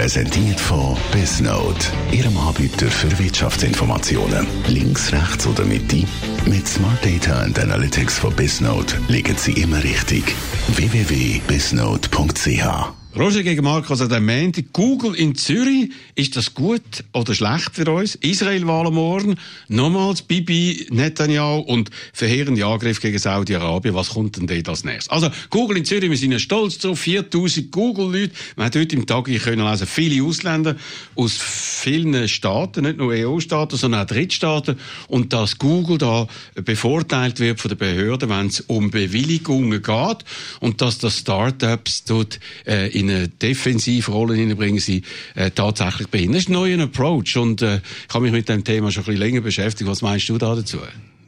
Präsentiert von Bisnote, Ihrem Anbieter für Wirtschaftsinformationen. Links, rechts oder Mitte? Mit Smart Data and Analytics von Bisnote liegen Sie immer richtig. www.bisnote.ch Roger gegen Markus an Montag. Google in Zürich, ist das gut oder schlecht für uns? Israel-Wahlen morgen, nochmals Bibi Netanyahu und verheerende Angriff gegen Saudi-Arabien. Was kommt denn dort als nächstes? Also, Google in Zürich, wir sind ja stolz drauf, 4000 Google-Leute. Man hat heute im Tag können lesen, viele Ausländer aus vielen Staaten, nicht nur EU-Staaten, sondern auch Drittstaaten. Und dass Google da bevorteilt wird von den Behörden, wenn es um Bewilligungen geht. Und dass das Startups dort, äh, in eine Defensivrolle hineinbringen, sie äh, tatsächlich behindern. Das ist ein neuer Approach und äh, ich habe mich mit dem Thema schon ein bisschen länger beschäftigt. Was meinst du da dazu?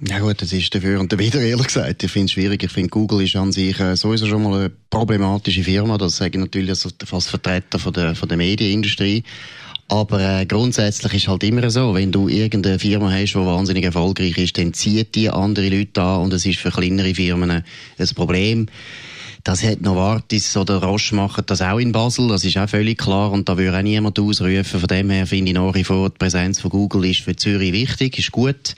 Ja gut, das ist dafür und wieder ehrlich gesagt. Ich finde es schwierig. Ich finde, Google ist an sich äh, sowieso schon mal eine problematische Firma. Das sage ich natürlich als, als Vertreter von der, von der Medienindustrie. Aber äh, grundsätzlich ist halt immer so, wenn du irgendeine Firma hast, die wahnsinnig erfolgreich ist, dann zieht die andere Leute an und es ist für kleinere Firmen ein Problem. Das hat Novartis oder Roche machen das auch in Basel, das ist auch völlig klar und da würde auch niemand ausrufen. Von dem her finde ich nach wie vor, die Präsenz von Google ist für Zürich wichtig, ist gut.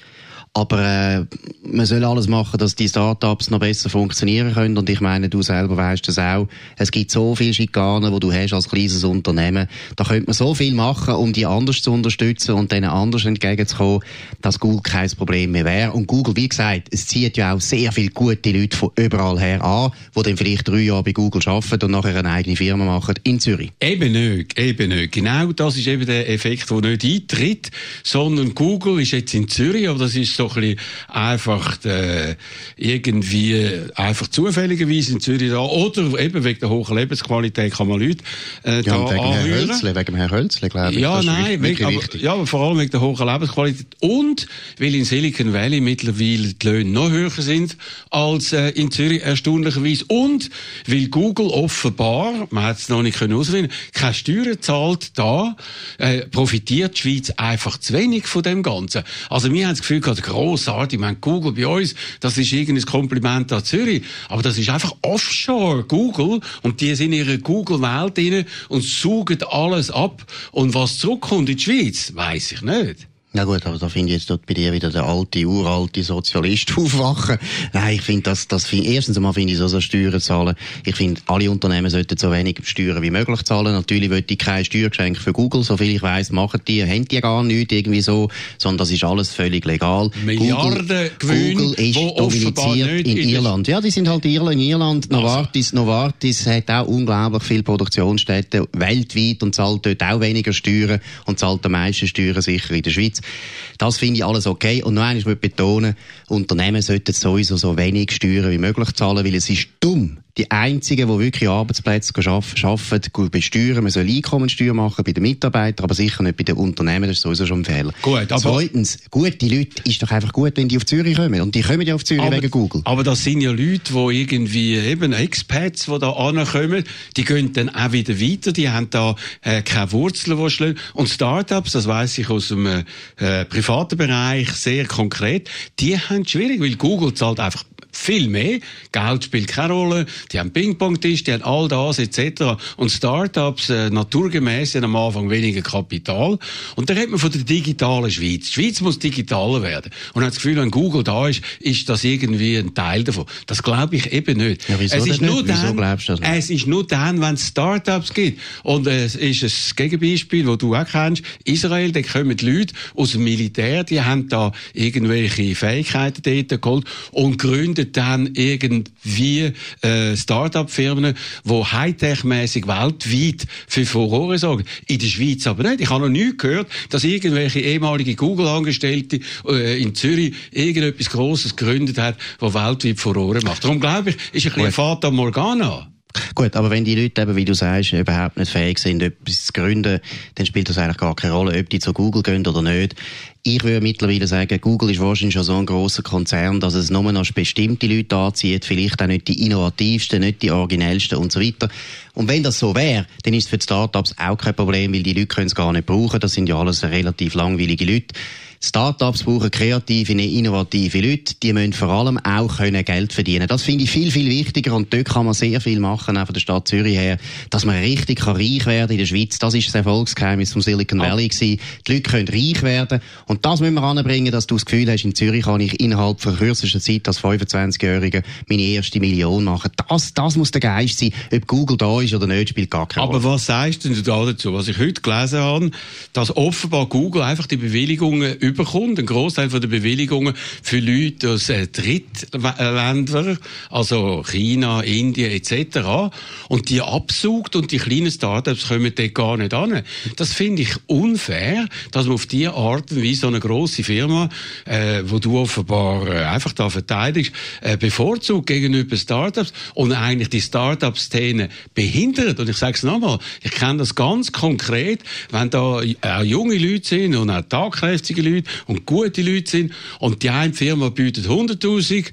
Aber äh, man soll alles machen, dass die Startups noch besser funktionieren können. Und ich meine, du selber weißt das auch. Es gibt so viele Schikanen, die du hast als kleines Unternehmen. Da könnte man so viel machen, um die anders zu unterstützen und denen anders entgegenzukommen, dass Google kein Problem mehr wäre. Und Google, wie gesagt, es zieht ja auch sehr viele gute Leute von überall her an, die dann vielleicht drei Jahre bei Google arbeiten und nachher eine eigene Firma machen in Zürich. Eben nicht, eben nicht. Genau das ist eben der Effekt, der nicht eintritt, sondern Google ist jetzt in Zürich, aber das ist so so ein bisschen einfach äh, irgendwie einfach zufälligerweise in Zürich da oder eben wegen der hohen Lebensqualität kann man Leute äh, ja, da wegen anhören. Herrn Hölzle, wegen Herrn Hölzle, glaube ich. Ja, nein, wegen, aber, ja, aber vor allem wegen der hohen Lebensqualität und weil in Silicon Valley mittlerweile die Löhne noch höher sind als äh, in Zürich erstaunlicherweise und weil Google offenbar, man hat es noch nicht können keine Steuern zahlt da, äh, profitiert die Schweiz einfach zu wenig von dem Ganzen. Also wir haben das Gefühl, gerade grossartig. Ich meine, Google bei uns, das ist irgendein Kompliment an Zürich. Aber das ist einfach offshore Google. Und die sind in ihrer Google-Welt drin und saugen alles ab. Und was zurückkommt in die Schweiz, weiß ich nicht. Na gut, aber da finde ich jetzt dort bei dir wieder der alte, uralte Sozialist aufwachen. Nein, ich finde das, das find, erstens einmal finde ich so, so Steuern zahlen. Ich finde, alle Unternehmen sollten so wenig Steuern wie möglich zahlen. Natürlich will ich kein Steuergeschenk für Google. So viel ich weiss, machen die, haben die gar nichts irgendwie so, sondern das ist alles völlig legal. Milliarden Gewinne, Google ist dominiziert in Irland. Ja, die sind halt in Irland. Also. Novartis, Novartis hat auch unglaublich viele Produktionsstätten weltweit und zahlt dort auch weniger Steuern und zahlt am meisten Steuern sicher in der Schweiz. Das finde ich alles okay. Und noch einmal betonen, Unternehmen sollten sowieso so wenig Steuern wie möglich zahlen, weil es ist dumm, die einzigen, die wirklich Arbeitsplätze arbeiten, besteuern. Man soll Einkommensteuer machen bei den Mitarbeitern, aber sicher nicht bei den Unternehmen. Das ist sowieso schon ein Fehler. Gut, aber Zweitens, gute Leute ist doch einfach gut, wenn die auf Zürich kommen. Und die kommen ja auf Zürich aber, wegen Google. Aber das sind ja Leute, die irgendwie eben Expats, die da ankommen, die gehen dann auch wieder weiter. Die haben da äh, keine Wurzeln, die schlagen. Und Startups, das weiß ich aus dem äh, privaten Bereich sehr konkret, die haben es schwierig, weil Google zahlt einfach viel mehr. Geld spielt keine Rolle. Die haben Ping-Pong-Tisch, die haben all das etc. Und Startups äh, naturgemäß haben am Anfang weniger Kapital. Und da redet man von der digitalen Schweiz. Die Schweiz muss digitaler werden. Und hat das Gefühl, wenn Google da ist, ist das irgendwie ein Teil davon. Das glaube ich eben nicht. Ja, wieso es ist nur nicht? Dann, glaubst du das nicht? Es ist nur dann, wenn es Startups gibt. Und äh, es ist ein Gegenbeispiel, das du auch kennst. Israel, da kommen die Leute aus dem Militär, die haben da irgendwelche Fähigkeiten dort geholt und gründen gründet dann irgendwie äh, Start-up-Firmen, die Hightech-mäßig weltweit für Furore sorgen. In der Schweiz aber nicht. Ich habe noch nie gehört, dass irgendwelche ehemalige Google-Angestellte äh, in Zürich irgendetwas Grosses gegründet hat, das weltweit Furore macht. Darum glaube ich, ist ein bisschen Fata Morgana. Gut, aber wenn die Leute eben, wie du sagst, überhaupt nicht fähig sind, etwas zu gründen, dann spielt das eigentlich gar keine Rolle, ob die zu Google gehen oder nicht. Ich würde mittlerweile sagen, Google ist wahrscheinlich schon so ein großer Konzern, dass es nur noch bestimmte Leute anzieht, vielleicht auch nicht die innovativsten, nicht die originellsten und so weiter. Und wenn das so wäre, dann ist es für die Startups auch kein Problem, weil die Leute können es gar nicht brauchen. Das sind ja alles relativ langweilige Leute. Startups brauchen kreative, innovative Leute. Die müssen vor allem auch können Geld verdienen. Das finde ich viel, viel wichtiger und dort kann man sehr viel machen, auch von der Stadt Zürich her, dass man richtig kann reich werden in der Schweiz. Das ist das Erfolgsgeheimnis vom Silicon Valley gewesen. Die Leute können reich werden und das müssen wir anbringen, dass du das Gefühl hast, in Zürich kann ich innerhalb von kürzester Zeit als 25-Jähriger meine erste Million machen. Das, das muss der Geist sein. Ob Google da ist oder nicht, spielt gar keine Rolle. Aber was sagst du da dazu? Was ich heute gelesen habe, dass offenbar Google einfach die Bewilligungen überkommt, ein Großteil der Bewilligungen für Leute aus äh, Drittländern, also China, Indien etc. Und die absucht und die kleinen Startups kommen dort gar nicht an. Das finde ich unfair, dass man auf diese Art und Weise so eine grosse Firma, äh, wo du offenbar äh, einfach da verteidigst, äh, bevorzugt gegenüber Startups und eigentlich die Startup-Szene behindert. Und ich sage es nochmal, ich kenne das ganz konkret, wenn da auch junge Leute sind und auch tagkräftige Leute und gute Leute sind. Und die eine Firma bietet 100.000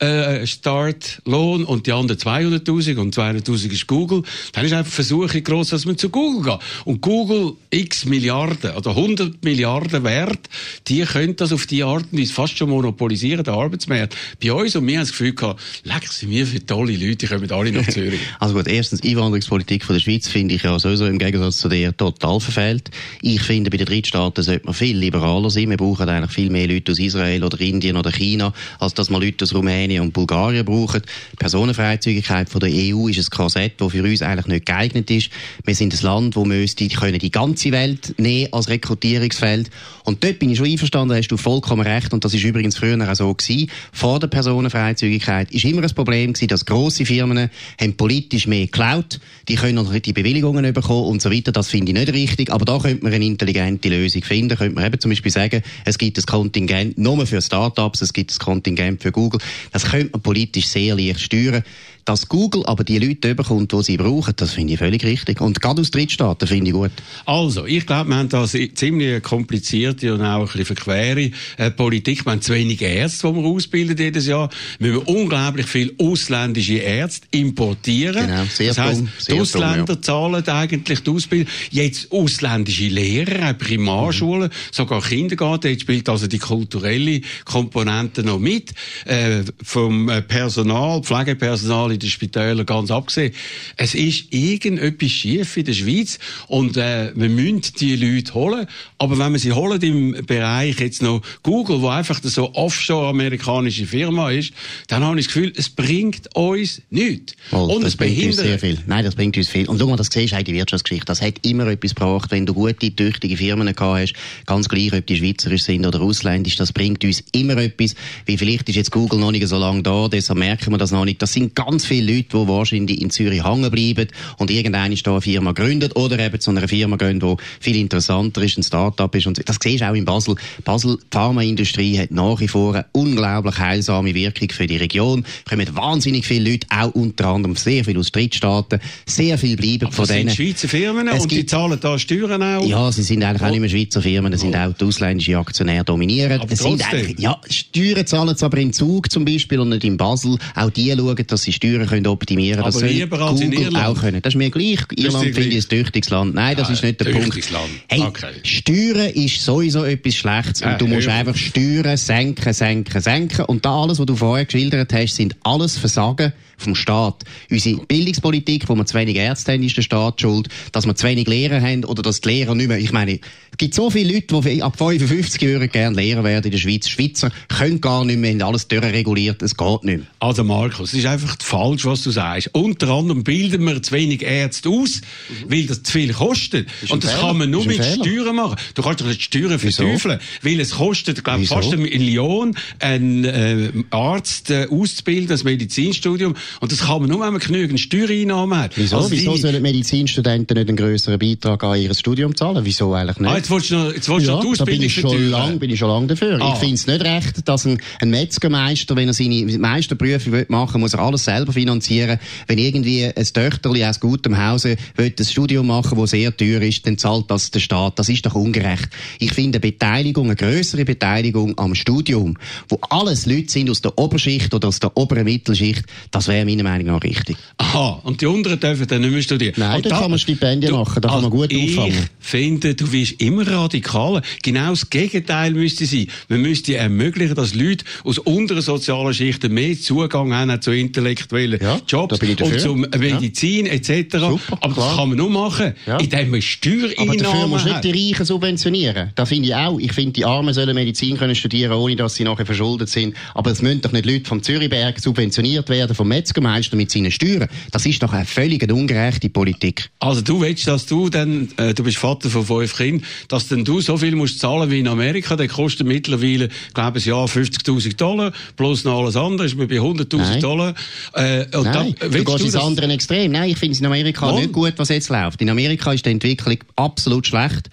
äh, Startlohn und die anderen 200.000 und 200.000 ist Google, dann ist einfach Versuche groß, dass man zu Google geht. Und Google x Milliarden oder 100 Milliarden wert, die können das auf die Art und Weise fast schon monopolisieren, der Arbeitsmarkt. Bei uns und wir haben das Gefühl gehabt, leck, sind wir für tolle Leute, die kommen alle nach Zürich. also gut, erstens, Einwanderungspolitik von der Schweiz finde ich ja sowieso im Gegensatz zu dir total verfehlt. Ich finde, bei den Drittstaaten sollte man viel liberaler sein. Wir brauchen eigentlich viel mehr Leute aus Israel oder Indien oder China, als dass man Leute aus Rumänien Rumänien und Bulgarien brauchen. Die Personenfreizügigkeit von der EU ist ein Korsett, das für uns eigentlich nicht geeignet ist. Wir sind ein Land, wir die, können die ganze Welt nehmen als Rekrutierungsfeld. Und dort bin ich schon einverstanden, hast du vollkommen recht. Und das ist übrigens früher auch so gewesen. Vor der Personenfreizügigkeit ist immer ein Problem gewesen, dass grosse Firmen haben politisch mehr geklaut. Die können noch die Bewilligungen bekommen und so weiter. Das finde ich nicht richtig. Aber da könnte man eine intelligente Lösung finden. Könnte man eben zum Beispiel sagen, es gibt ein Kontingent nur für Startups, es gibt ein Kontingent für Google. Das das könnte man politisch sehr leicht steuern. Dass Google aber die Leute bekommt, die sie brauchen, das finde ich völlig richtig. Und gerade aus Drittstaaten finde ich gut. Also, ich glaube, wir haben da ziemlich komplizierte und auch ein bisschen verquere äh, Politik. Wir haben zu wenige Ärzte, die wir ausbilden jedes Jahr. Wir müssen unglaublich viele ausländische Ärzte importieren. Genau, sehr das heisst, die Ausländer dumm, ja. zahlen eigentlich die Ausbildung. Jetzt ausländische Lehrer, auch Primarschulen, mhm. sogar Kindergarten. Jetzt spielt also die kulturelle Komponente noch mit. Äh, vom äh, Personal, Pflegepersonal in den Spitälern ganz abgesehen. Es ist irgendetwas schief in der Schweiz und äh, wir müssen die Leute holen. Aber wenn wir sie holen im Bereich jetzt noch Google, wo einfach so offshore-amerikanische Firma ist, dann habe ich das Gefühl, es bringt uns nichts. Oh, und das es bringt uns sehr viel. Nein, das bringt uns viel. Und schau mal, das siehst du die Wirtschaftsgeschichte. Das hat immer etwas gebracht, wenn du gute, tüchtige Firmen gehabt hast, ganz gleich, ob die schweizerisch sind oder ausländisch, das bringt uns immer etwas. Wie vielleicht ist jetzt Google noch nicht so lange da, deshalb merken wir das noch nicht. Das sind ganz viele Leute, die wahrscheinlich in Zürich hängen bleiben und irgendeine da eine Firma gründet oder eben zu einer Firma gehen, die viel interessanter ist, ein Start-up ist. Und das siehst du auch in Basel. Basel, die Pharmaindustrie hat nach wie vor eine unglaublich heilsame Wirkung für die Region. Es kommen wahnsinnig viele Leute, auch unter anderem sehr viele aus Drittstaaten. Sehr viel bleiben Aber von das denen. sind Schweizer Firmen es und die zahlen da Steuern auch? Ja, sie sind eigentlich oh. auch nicht mehr Schweizer Firmen, es sind oh. auch die ausländischen Aktionäre dominieren. Aber es sind ja, Steuern zahlen sie aber in Zug zum Beispiel und nicht in Basel. Auch die schauen, dass sie Steuern können optimieren können. Das soll Google auch können. Das ist mir gleich. Irland finde ich ein tüchtiges Land. Nein, das ja, ist nicht der Punkt. Land. Hey, okay. Steuern ist sowieso etwas Schlechtes und du musst einfach Steuern senken, senken, senken. Und da alles, was du vorher geschildert hast, sind alles Versagen vom Staat. Unsere Bildungspolitik, wo wir zu wenig Ärzte haben, ist der Staat schuld. Dass wir zu wenig Lehrer haben oder dass die Lehrer nicht mehr, ich meine, es gibt so viele Leute, die ab 55 Jahren gerne Lehrer werden in der Schweiz. Schweizer können gar nicht mehr, haben alles durchreguliert, es geht nicht mehr. Also Markus, es ist einfach falsch, was du sagst. Unter anderem bilden wir zu wenig Ärzte aus, mhm. weil das zu viel kostet. Und das Fehler. kann man nur mit Fehler. Steuern machen. Du kannst doch nicht Steuern verteufeln, weil es kostet, glaube ich, fast eine Million, einen äh, Arzt äh, auszubilden, das Medizinstudium. Und das kann man nur, wenn man genügend Steuereinnahmen hat. Wieso? Also Wieso die- sollen Medizinstudenten nicht einen grösseren Beitrag an ihr Studium zahlen? Wieso eigentlich nicht? Ah, jetzt willst du noch, jetzt willst du noch die da bin Ausbildung ich, schon lang, bin ich schon lange dafür. Ah. Ich finde es nicht recht, dass ein, ein Metzgermeister, wenn er seine Meisterprüfung will machen muss er alles selber finanzieren. Wenn irgendwie ein Töchterli aus gutem Hause will ein Studium machen, das sehr teuer ist, dann zahlt das der Staat. Das ist doch ungerecht. Ich finde eine Beteiligung, eine größere Beteiligung am Studium, wo alles Leute sind aus der Oberschicht oder aus der oberen Mittelschicht, das wäre meiner Meinung nach richtig. Aha, und die unteren dürfen dann nicht mehr studieren. Nein, Und da kann man Stipendien machen, da kann man gut ich auffangen. finde, du bist immer radikaler. Genau das Gegenteil müsste sein. Man müsste ermöglichen, dass Leute aus unteren sozialen Schichten mehr Zugang haben zu intellektuellen Ja, Jobs ich und zum Medizin etc. Super, Aber klar. das kann man nur machen, Ja. indem man Aber dafür Steuereinnahmen musst du nicht die Reichen subventionieren. Da finde ich auch. Ich finde, die Armen sollen Medizin können studieren, ohne dass sie nachher verschuldet sind. Aber es müssen doch nicht Leute vom Zürichberg subventioniert werden, vom Metzgermeister mit seinen Steuern. Das ist doch eine völlig ungerechte Politik. Also du willst, dass du dann, äh, du bist Vater von fünf Kindern, dass dann du so viel musst zahlen wie in Amerika, der kostet mittlerweile, glaube ich, Jahr 50'000 Dollar, plus noch alles andere, ist man bei 100'000 Nein. Dollar. Äh, und Nein, da, du gehst ins andere Extrem. Nein, ich finde es in Amerika Warum? nicht gut, was jetzt läuft. In Amerika ist die Entwicklung absolut schlecht.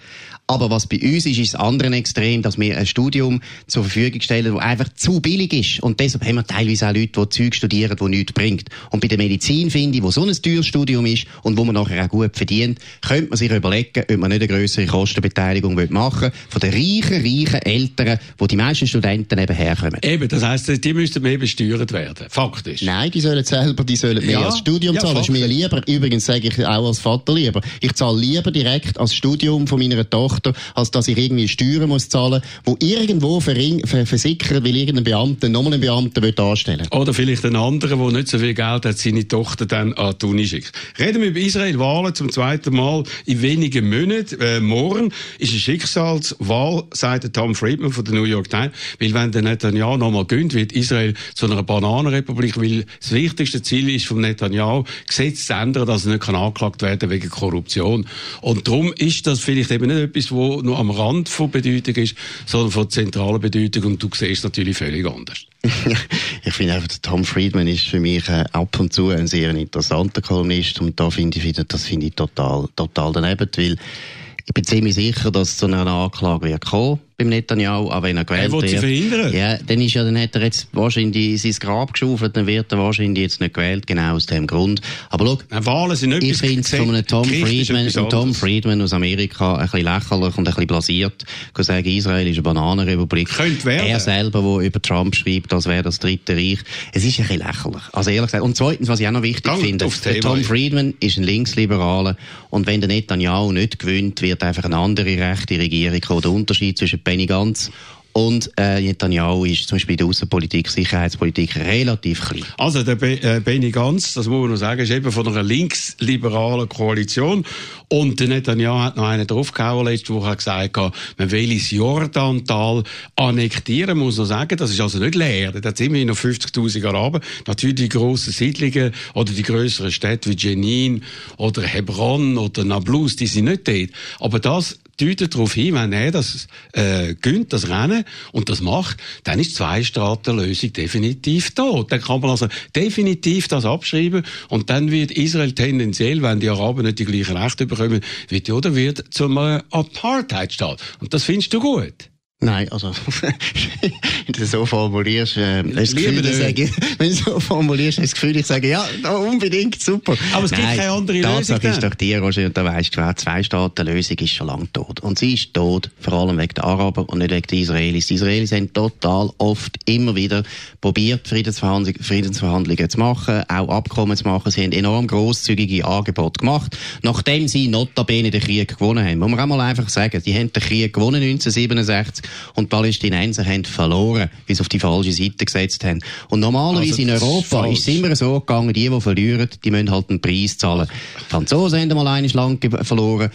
Aber was bei uns ist, ist das andere Extrem, dass wir ein Studium zur Verfügung stellen, das einfach zu billig ist. Und deshalb haben wir teilweise auch Leute, die Zeug studieren, die nichts bringt. Und bei der Medizin finde ich, wo so ein teures Studium ist und wo man nachher auch gut verdient, könnte man sich überlegen, ob man nicht eine grössere Kostenbeteiligung machen will von den reichen, reichen Eltern, wo die meisten Studenten eben herkommen. Eben, das heisst, die müssten mehr besteuert werden, faktisch. Nein, die sollen selber, die sollen mehr Ja, als Studium ja, zahlen. Das ist mir lieber. Übrigens sage ich auch als Vater lieber. Ich zahle lieber direkt als Studium von meiner Tochter, als dass ich irgendwie Steuern muss zahlen, wo irgendwo versickert, weil irgendein Beamter nochmal einen Beamten will. Oder vielleicht ein anderer, der nicht so viel Geld hat, seine Tochter dann an die Uni schickt. Reden wir über Israel-Wahlen zum zweiten Mal in wenigen Monaten. Äh, morgen ist eine Schicksalswahl, sagt Tom Friedman von der New York Times. Weil wenn der Netanyahu nochmal gönnt, wird Israel zu einer Bananenrepublik, weil das wichtigste Ziel ist vom Netanyahu, Gesetze zu ändern, dass er nicht kann angeklagt werden wegen Korruption. Und darum ist das vielleicht eben nicht etwas, wo nur am Rand von Bedeutung ist, sondern von zentraler Bedeutung. Und du siehst es natürlich völlig anders. ich finde einfach, Tom Friedman ist für mich äh, ab und zu ein sehr interessanter Kolumnist und da finde ich, wieder- das finde ich total, total daneben, weil ich bin ziemlich sicher, dass zu einer Anklage wird kommen beim Netanyahu, aber wenn er gewählt sie wird. verhindern. Ja, dann ist ja, dann hat er jetzt wahrscheinlich sein Grab geschaufelt, dann wird er wahrscheinlich jetzt nicht gewählt, genau aus dem Grund. Aber schau, Nein, Wahlen sind ich finde es von einem Tom Friedman, Tom Friedman aus Amerika ein bisschen lächerlich und ein bisschen blasiert, zu sagen, Israel ist eine Bananenrepublik. Könnte werden. Er selber, der über Trump schreibt, als wäre das dritte Reich. Es ist ein bisschen lächerlich. Also ehrlich gesagt. Und zweitens, was ich auch noch wichtig Gang finde, der Tom. Friedman ist ein Linksliberaler und wenn der Netanyahu nicht gewinnt, wird einfach eine andere rechte Regierung kommen. Der Unterschied zwischen Benny Gantz und äh, Netanyahu ist zum Beispiel in der Außenpolitik, Sicherheitspolitik relativ klein. Also der Be äh, Benny Gantz, das muss man noch sagen, ist eben von einer linksliberalen Koalition. Und der Netanyahu hat noch einen draufgehauen letzte Woche, hat gesagt, man will das Jordantal annektieren, muss man sagen. Das ist also nicht leer. Da hat immerhin noch 50'000 Araber. Natürlich die grossen Siedlungen oder die grösseren Städte wie Jenin oder Hebron oder Nablus, die sind nicht dort. Aber das deutet darauf hin, wenn er das äh, gönnt, das Rennen, und das macht, dann ist die Zwei-Staaten-Lösung definitiv da. Dann kann man also definitiv das abschreiben und dann wird Israel tendenziell, wenn die Araber nicht die gleichen Rechte bekommen, wird, oder wird zum äh, Apartheid-Staat. Und das findest du gut? Nein, also, wenn du so formulierst, äh, das Gefühl, ich sage, wenn du so formulierst, das Gefühl, ich sage, ja, unbedingt, super. Aber es gibt Nein, keine andere die Tatsache Lösung ist dann. doch die, Roger, und da weisst du, Zwei-Staaten-Lösung ist schon lange tot. Und sie ist tot, vor allem wegen der Araber und nicht wegen der Israelis. Die Israelis haben total oft immer wieder probiert, Friedensverhandlungen, Friedensverhandlungen zu machen, auch Abkommen zu machen. Sie haben enorm grosszügige Angebote gemacht, nachdem sie notabene den Krieg gewonnen haben. Muss man auch mal einfach sagen, die haben den Krieg gewonnen 1967 und die Palästinenser haben verloren, weil sie auf die falsche Seite gesetzt haben. Und normalerweise Also, in ist Europa falsch. ist es immer so gegangen, die, die verlieren, die müssen halt einen Preis zahlen. Die Franzosen haben mal eines Land verloren,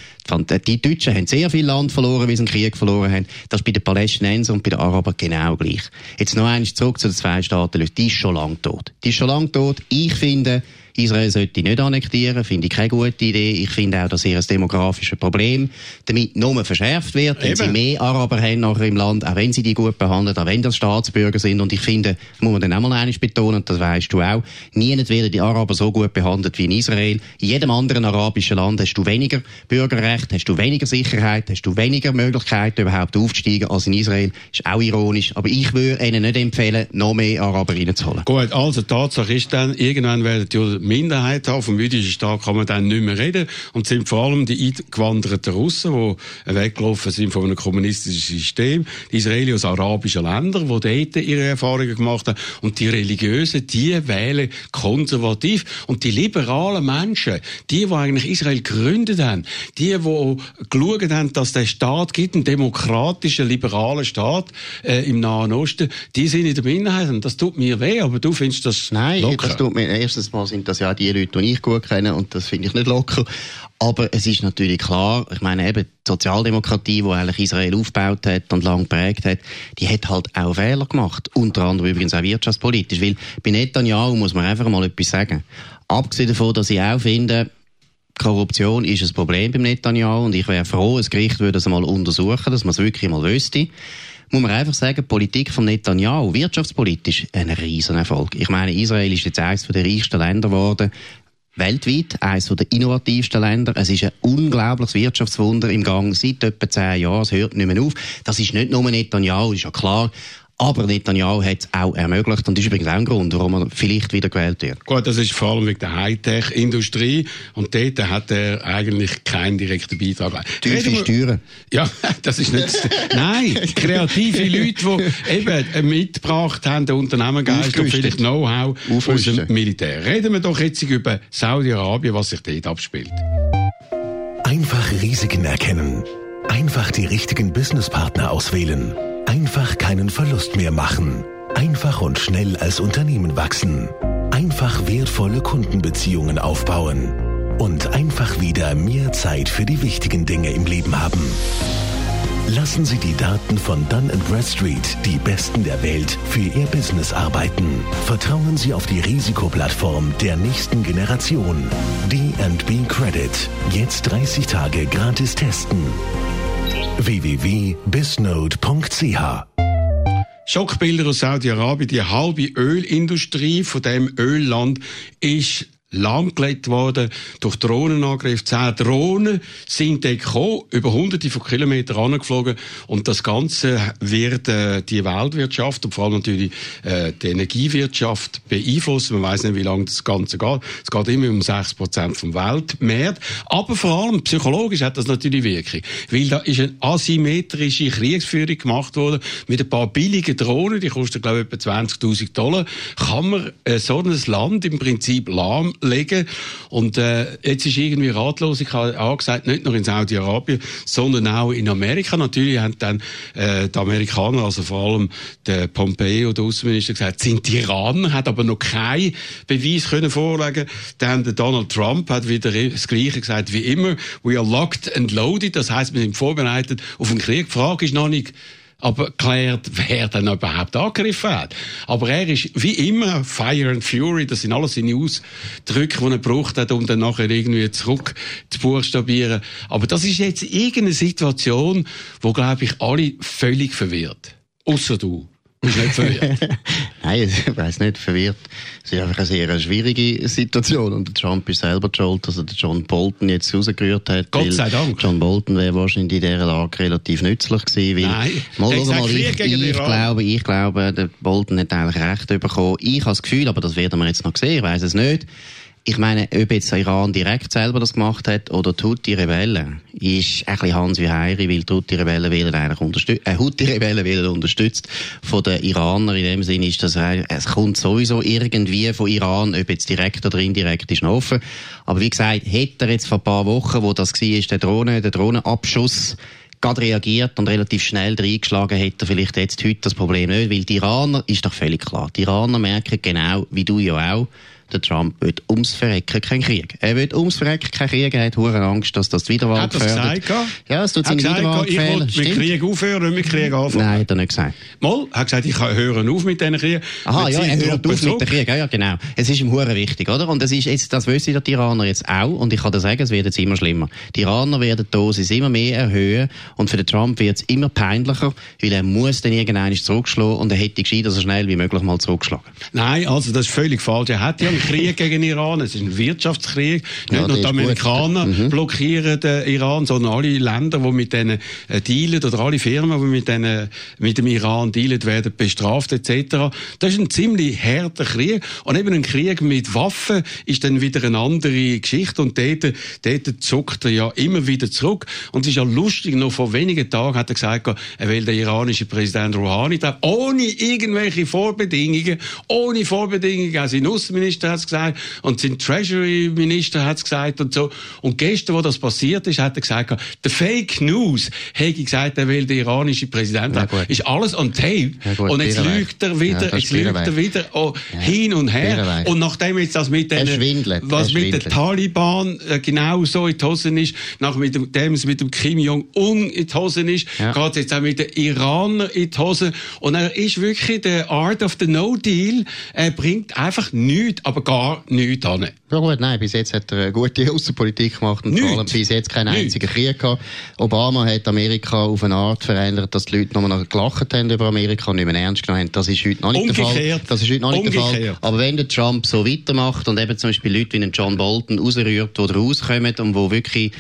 äh, die Deutschen haben sehr viel Land verloren, weil sie einen Krieg verloren haben. Das ist bei den Palästinensern und bei den Arabern genau gleich. Jetzt noch eins zurück zu den zwei Staaten, die ist schon lang tot. Die ist schon lang tot. Ich finde, Israel sollte nicht annektieren, finde ich keine gute Idee. Ich finde auch, dass ihr ein demografisches Problem damit nur verschärft wird, wenn Eben. sie mehr Araber haben nachher im Land, auch wenn sie die gut behandeln, auch wenn das Staatsbürger sind. Und ich finde, muss man dann auch mal eines betonen, und das weißt du auch, nie werden die Araber so gut behandelt wie in Israel. In jedem anderen arabischen Land hast du weniger Bürgerrecht, hast du weniger Sicherheit, hast du weniger Möglichkeiten, überhaupt aufzusteigen als in Israel. Ist auch ironisch. Aber ich würde ihnen nicht empfehlen, noch mehr Araber reinzuholen. Gut, also Tatsache ist dann, irgendwann werden die Minderheit haben. Vom jüdischen Staat kann man dann nicht mehr reden. Und sind vor allem die eingewanderten Russen, die weggelaufen sind von einem kommunistischen System. Die Israelis aus arabischen Ländern, die dort ihre Erfahrungen gemacht haben. Und die Religiösen, die wählen konservativ. Und die liberalen Menschen, die, die eigentlich Israel gegründet haben, die, die geschaut haben, dass der Staat gibt, ein demokratischer, liberaler Staat äh, im Nahen Osten, die sind in der Minderheit. Und das tut mir weh, aber du findest das Nein, locker. das tut mir, erstens mal sind das ja die Leute, die ich gut kenne, und das finde ich nicht locker. Aber es ist natürlich klar, ich meine eben, die Sozialdemokratie, die eigentlich Israel aufgebaut hat und lang geprägt hat, die hat halt auch Fehler gemacht. Unter anderem übrigens auch wirtschaftspolitisch. Weil bei Netanyahu muss man einfach mal etwas sagen. Abgesehen davon, dass ich auch finde, Korruption ist ein Problem beim Netanyahu und ich wäre froh, das Gericht würde es mal untersuchen, dass man es wirklich mal wüsste muss man einfach sagen, Politik von Netanyahu, wirtschaftspolitisch, ein Riesenerfolg. Ich meine, Israel ist jetzt eines der reichsten Länder geworden weltweit eines der innovativsten Länder. Es ist ein unglaubliches Wirtschaftswunder im Gang seit etwa zehn Jahren. Es hört nicht mehr auf. Das ist nicht nur Netanyahu, ist ja klar. Aber Netanyahu hat es auch ermöglicht und das ist übrigens auch ein Grund, warum er vielleicht wieder gewählt wird. Gut, das ist vor allem wegen der Hightech-Industrie und dort hat er eigentlich keinen direkten Beitrag. Tiefe Steuern. Ja, das ist nicht... Nein, kreative Leute, die eben mitgebracht haben, den Unternehmergeist und vielleicht Know-how aus dem Militär. Reden wir doch jetzt über Saudi-Arabien, was sich dort abspielt. Einfach Risiken erkennen. Einfach die richtigen Businesspartner auswählen. Einfach keinen Verlust mehr machen. Einfach und schnell als Unternehmen wachsen. Einfach wertvolle Kundenbeziehungen aufbauen. Und einfach wieder mehr Zeit für die wichtigen Dinge im Leben haben. Lassen Sie die Daten von Dun Bradstreet, die Besten der Welt, für Ihr Business arbeiten. Vertrauen Sie auf die Risikoplattform der nächsten Generation. D&B Credit. Jetzt 30 Tage gratis testen www.bisnode.ch Schockbilder aus Saudi-Arabien, die halbe Ölindustrie von dem Ölland ist lahmgelegt worden durch Drohnenangriffe. Zehn Drohnen sind dort gekommen, über hunderte von Kilometern angeflogen und das Ganze wird äh, die Weltwirtschaft und vor allem natürlich äh, die Energiewirtschaft beeinflussen. Man weiß nicht, wie lange das Ganze geht. Es geht immer um 6 Prozent vom Weltmarkt. Aber vor allem psychologisch hat das natürlich Wirkung. Weil da ist eine asymmetrische Kriegsführung gemacht worden mit ein paar billigen Drohnen, die kosten glaube ich etwa 20.000 Dollar. Kann man äh, so ein Land im Prinzip lahm legen. Und äh, jetzt ist irgendwie Ratlosigkeit angesagt, nicht nur in Saudi-Arabien, sondern auch in Amerika. Natürlich haben dann äh, die Amerikaner, also vor allem der Pompeo, der Außenminister, gesagt, sind Iraner, hat aber noch keinen Beweis können vorlegen. Dann der Donald Trump hat wieder das Gleiche gesagt wie immer. We are locked and loaded. Das heißt, wir sind vorbereitet auf einen Krieg. Die Frage ist noch nicht, aber klärt, wer dann überhaupt angegriffen hat. Aber er ist wie immer Fire and Fury, das sind alles seine Ausdrücke, die er braucht hat, um dann nachher irgendwie zurück zu buchstabieren. Aber das ist jetzt irgendeine Situation, wo, glaube ich, alle völlig verwirrt. Außer du. Bist nicht verwirrt? Nein, ich weiß nicht, verwirrt. Es ist einfach eine sehr schwierige Situation und der Trump ist selber schuld, dass er John Bolton jetzt rausgerührt hat. Gott sei Dank. John Bolton wäre wahrscheinlich in dieser Lage relativ nützlich gewesen. Weil Nein, mal, mal, ich, ich glaube, ich glaube, der Bolton hat eigentlich recht bekommen. Ich habe das Gefühl, aber das werden wir jetzt noch sehen, ich weiß es nicht, ich meine, ob jetzt Iran direkt selber das gemacht hat oder die Houthi-Rebellen, ist ein bisschen Hans wie Heiri, weil die Houthi-Rebellen werden eigentlich unterstützt, äh, Houthi-Rebellen werden unterstützt von den Iranern. In dem Sinne ist das, es kommt sowieso irgendwie von Iran, ob jetzt direkt oder indirekt ist noch offen. Aber wie gesagt, hätte er jetzt vor ein paar Wochen, wo das war, der Drohne, der Drohnenabschuss, gerade reagiert und relativ schnell reingeschlagen, hätte er vielleicht jetzt heute das Problem nicht, weil die Iraner, ist doch völlig klar, die Iraner merken genau, wie du ja auch, der Trump will ums Verrecken keinen Krieg. Er will ums Verrecken keinen Krieg, er hat hohe Angst, dass das die Wiederwahl Hat das gefährdet. gesagt? Ja, es tut seine Hat Wiederwahl gesagt, ich gefährden. will mit. Krieg aufhören, nicht mit Krieg anfangen. Nein, hat er nicht gesagt. Mal, er hat gesagt, ich höre auf mit diesen Kriegen. Aha, ja, er hört auf mit zurück. dem Krieg. Ja, ja, genau. Es ist ihm hure wichtig, oder? Und das ist jetzt, das wissen die Iraner jetzt auch. Und ich kann dir sagen, es wird jetzt immer schlimmer. Die Iraner werden die Dosis immer mehr erhöhen. Und für den Trump wird es immer peinlicher, weil er muss dann irgendwann zurückschlagen und er hätte gescheit, so schnell wie möglich mal zurückschlagen. Nein, also das ist völlig falsch. Er hat ja Krieg gegen Iran. Es ist ein Wirtschaftskrieg. Nicht Ja, nur die. Amerikaner Mhm. blockieren den Iran, sondern alle Länder, die mit denen äh, dealen oder alle Firmen, die mit, denen, mit dem Iran dealen, werden bestraft etc. Das ist ein ziemlich harter Krieg. Und eben ein Krieg mit Waffen ist dann wieder eine andere Geschichte. Und dort, dort zuckt er ja immer wieder zurück. Und es ist ja lustig, noch vor wenigen Tagen hat er gesagt, er will den iranischen Präsident Rouhani treffen, ohne irgendwelche Vorbedingungen, ohne Vorbedingungen. Auch sein Außenminister hat es gesagt und sein Treasury-Minister hat es gesagt und so. Und gestern, wo das passiert ist, hat er gesagt, der Fake News hätte gesagt, er will den iranischen Präsident Ja. Ist alles on tape. Ja, gut, und jetzt lügt er wieder, Ja, jetzt lügt er wieder oh, hin und her. Bierenweg. Und nachdem jetzt das mit den, was mit den. Taliban äh, genau so in die Hosen ist, nach mit dem, dem es mit dem Kim Jong-un in die Hosen ist, Ja. geht es jetzt auch mit den Iranern in die Hosen. Und er ist wirklich der Art of the No Deal. Er bringt einfach nichts, aber gar nichts an. Ja gut, nein, bis jetzt hat er eine gute Außenpolitik gemacht und vor allem bis jetzt keinen einzigen Krieg gehabt. Obama hat Amerika auf eine Art verändert, dass die Leute nur noch gelacht haben über Amerika und nicht mehr ernst genommen haben. Das ist heute noch nicht der Fall. Umgekehrt. Das ist heute noch nicht der Fall. Umgekehrt. Aber wenn der Trump so weitermacht und eben zum Beispiel Leute wie John Bolton rausrührt, die rauskommen und wo wirklich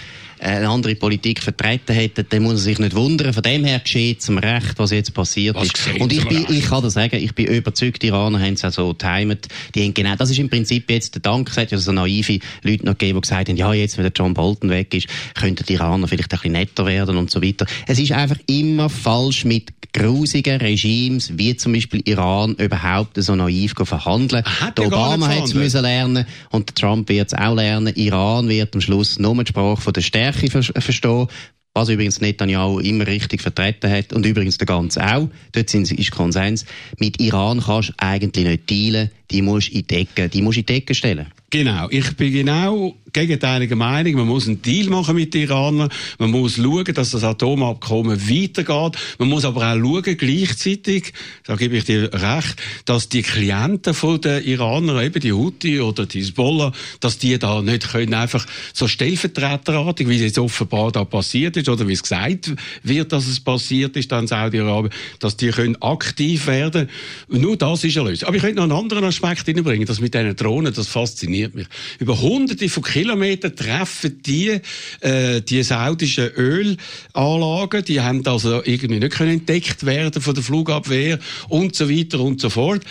eine andere Politik vertreten hätten, dann muss er sich nicht wundern. Von dem her geschieht zum Recht, was jetzt passiert Was ist. Und ich bin, ich kann dir sagen, ich bin überzeugt, die Iraner haben es auch so getimt. Die haben genau, das ist im Prinzip jetzt der Dank, es hat ja so naive Leute noch gegeben, die gesagt haben, ja, jetzt, wenn der John Bolton weg ist, könnten die Iraner vielleicht ein bisschen netter werden und so weiter. Es ist einfach immer falsch mit grusigen Regimes, wie zum Beispiel Iran, überhaupt so naiv verhandeln. Er hat Der Obama hat es müssen lernen und der Trump wird es auch lernen. Iran wird am Schluss nur die Sprache von der Stärke ver verstehen. Was übrigens Netanyahu immer richtig vertreten hat und übrigens der ganze auch. Dort sind, ist Konsens. Mit Iran kannst du eigentlich nicht dealen. Die musst du in die Ecke, die musst du in die Ecke stellen. Genau, ich bin genau gegenteiliger Meinung. Man muss einen Deal machen mit den Iranern. Man muss schauen, dass das Atomabkommen weitergeht. Man muss aber auch schauen, gleichzeitig, da gebe ich dir recht, dass die Klienten von den Iranern, eben die Houthi oder die Hezbollah, dass die da nicht können einfach so stellvertreterartig, wie es jetzt offenbar da passiert ist, oder wie es gesagt wird, dass es passiert ist, dann Saudi-Arabien, dass die können aktiv werden. Nur das ist eine Lösung. Aber ich möchte noch einen anderen Aspekt hineinbringen. Das mit diesen Drohnen, das fasziniert mich. Über hunderte von Kilometern treffen die, äh, die saudischen Ölanlagen, die haben also irgendwie nicht können entdeckt werden von der Flugabwehr und so weiter und so fort.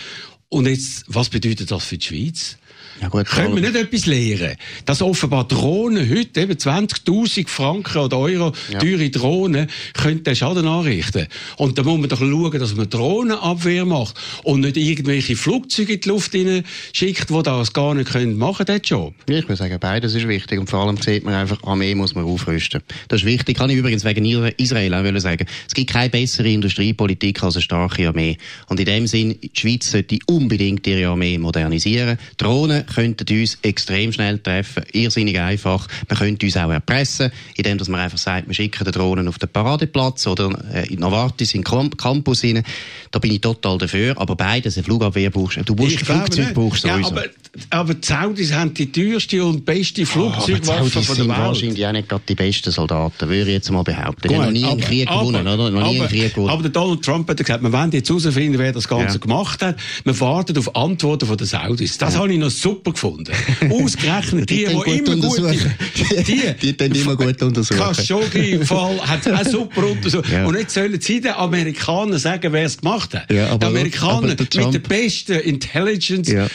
Und jetzt, was bedeutet das für die Schweiz? Ja gut, Können wir nicht etwas lernen? Dass offenbar Drohnen heute eben 20.000 Franken oder Euro Ja. teure Drohnen können den Schaden anrichten. Und da muss man doch schauen, dass man Drohnenabwehr macht und nicht irgendwelche Flugzeuge in die Luft schickt, die das gar nicht können machen, den Job. Ich würde sagen, beides ist wichtig. Und vor allem sieht man einfach, Armee muss man aufrüsten. Das ist wichtig. Kann ich übrigens wegen Israel auch sagen. Es gibt keine bessere Industriepolitik als eine starke Armee. Und in dem Sinn, die Schweiz sollte unbedingt ihre Armee modernisieren. Drohnen könnten uns extrem schnell treffen. Irrsinnig einfach. Man könnte uns auch erpressen, indem dass man einfach sagt, wir schicken die Drohnen auf den Paradeplatz oder äh, in Novartis, in den Camp- Campus rein. Da bin ich total dafür. Aber beides, eine Flugabwehr brauchst du. Du brauchst Flugzeug, brauchst du ja, sowieso. aber, aber die Saudis haben die teuerste und beste Flugzeugwaffe die Saudis von der sind Welt. wahrscheinlich auch nicht gerade die besten Soldaten, würde ich jetzt mal behaupten. Die haben noch nie einen aber- Krieg gewonnen, aber- oder? Noch nie aber, einen Krieg gewonnen. Aber der Donald Trump hat gesagt, wir wollen jetzt herausfinden, wer das Ganze Ja. gemacht hat. Wir warten auf Antworten von den Saudis. Das habe ich noch super gefunden. Ausgerechnet die, die, tun gut immer gut... Die- die tun immer gut untersuchen. Khashoggi-Fall hat auch super untersucht. Ja. Und jetzt sollen sie den Amerikanern sagen, wer es gemacht hat. Ja, aber- die Amerikaner aber der mit der besten Ja.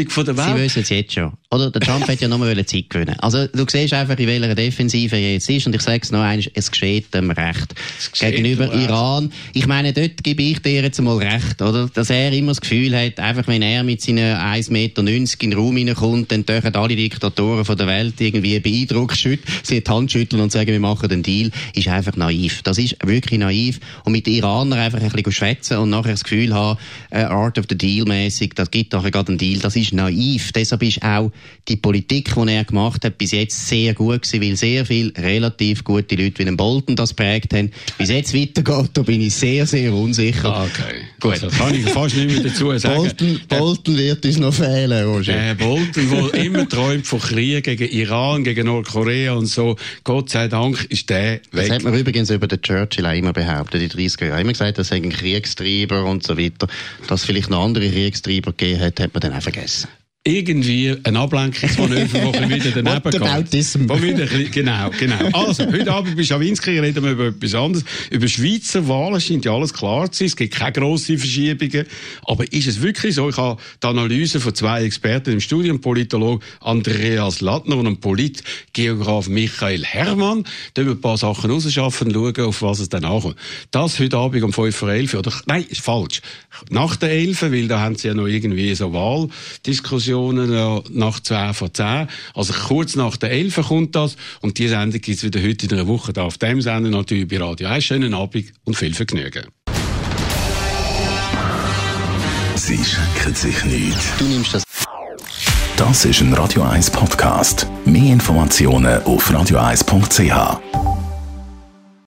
Intelligence-Bewaffnung von der Sie Welt. wissen es jetzt schon. Oder? Der Trump hat ja wollen Zeit gewinnen. Also, du siehst einfach, in welcher Defensive er jetzt ist. Und ich sage es noch einmal, es geschieht dem Recht. Gegenüber. Iran. Ich meine, dort gebe ich dir jetzt mal recht, oder? Dass er immer das Gefühl hat, einfach wenn er mit seinen 1,90 Meter 1990 in den Raum hineinkommt, dann dürfen alle Diktatoren von der Welt irgendwie beeindruckt schütteln, sie die Hand schütteln und sagen, wir machen den Deal, ist einfach naiv. Das ist wirklich naiv. Und mit den Iranern einfach ein bisschen schwätzen und nachher das Gefühl haben, äh, Art of the Deal mäßig, das gibt nachher gerade einen Deal, das ist naiv. Deshalb ist auch die Politik, die er gemacht hat, bis jetzt sehr gut gewesen, weil sehr viele relativ gute Leute wie den Bolton das prägt haben. Wie es jetzt weitergeht, da bin ich sehr, sehr unsicher. Ah, okay. Gut. Also, kann ich fast nicht mehr dazu sagen. Bolton, Bolton wird uns noch fehlen, Roger. Äh, Bolton, der immer träumt von Krieg gegen Iran, gegen Nordkorea und so. Gott sei Dank ist der weg. Das hat man übrigens über den Churchill auch immer behauptet, die 30er Jahre. Immer gesagt, er sei ein Kriegstreiber und so weiter. Dass es vielleicht noch andere Kriegstreiber gegeben hat, hat man dann auch vergessen irgendwie ein Ablenkungsmanöver, das wieder daneben geht. Wo wieder, genau, genau. Also, heute Abend bei Schawinski reden wir über etwas anderes. Über Schweizer Wahlen scheint ja alles klar zu sein. Es gibt keine grossen Verschiebungen. Aber ist es wirklich so? Ich habe die Analyse von zwei Experten im Studium, Politologe Andreas Lattner und Politgeograf Michael Herrmann. Da wir ein paar Sachen rausschaffen und schauen, auf was es dann ankommt. Das heute Abend um 5 vor 11 oder, nein, ist falsch. Nach der 11, weil da haben sie ja noch irgendwie so Wahldiskussionen Diskussionen nach 10 von 10. Also kurz nach der 11 kommt das. Und die Sendung gibt es wieder heute in einer Woche da auf dem Sender natürlich bei Radio 1. Schönen Abend und viel Vergnügen. Sie schenken sich nichts. Du nimmst das. Das ist ein Radio 1 Podcast. Mehr Informationen auf radio1.ch.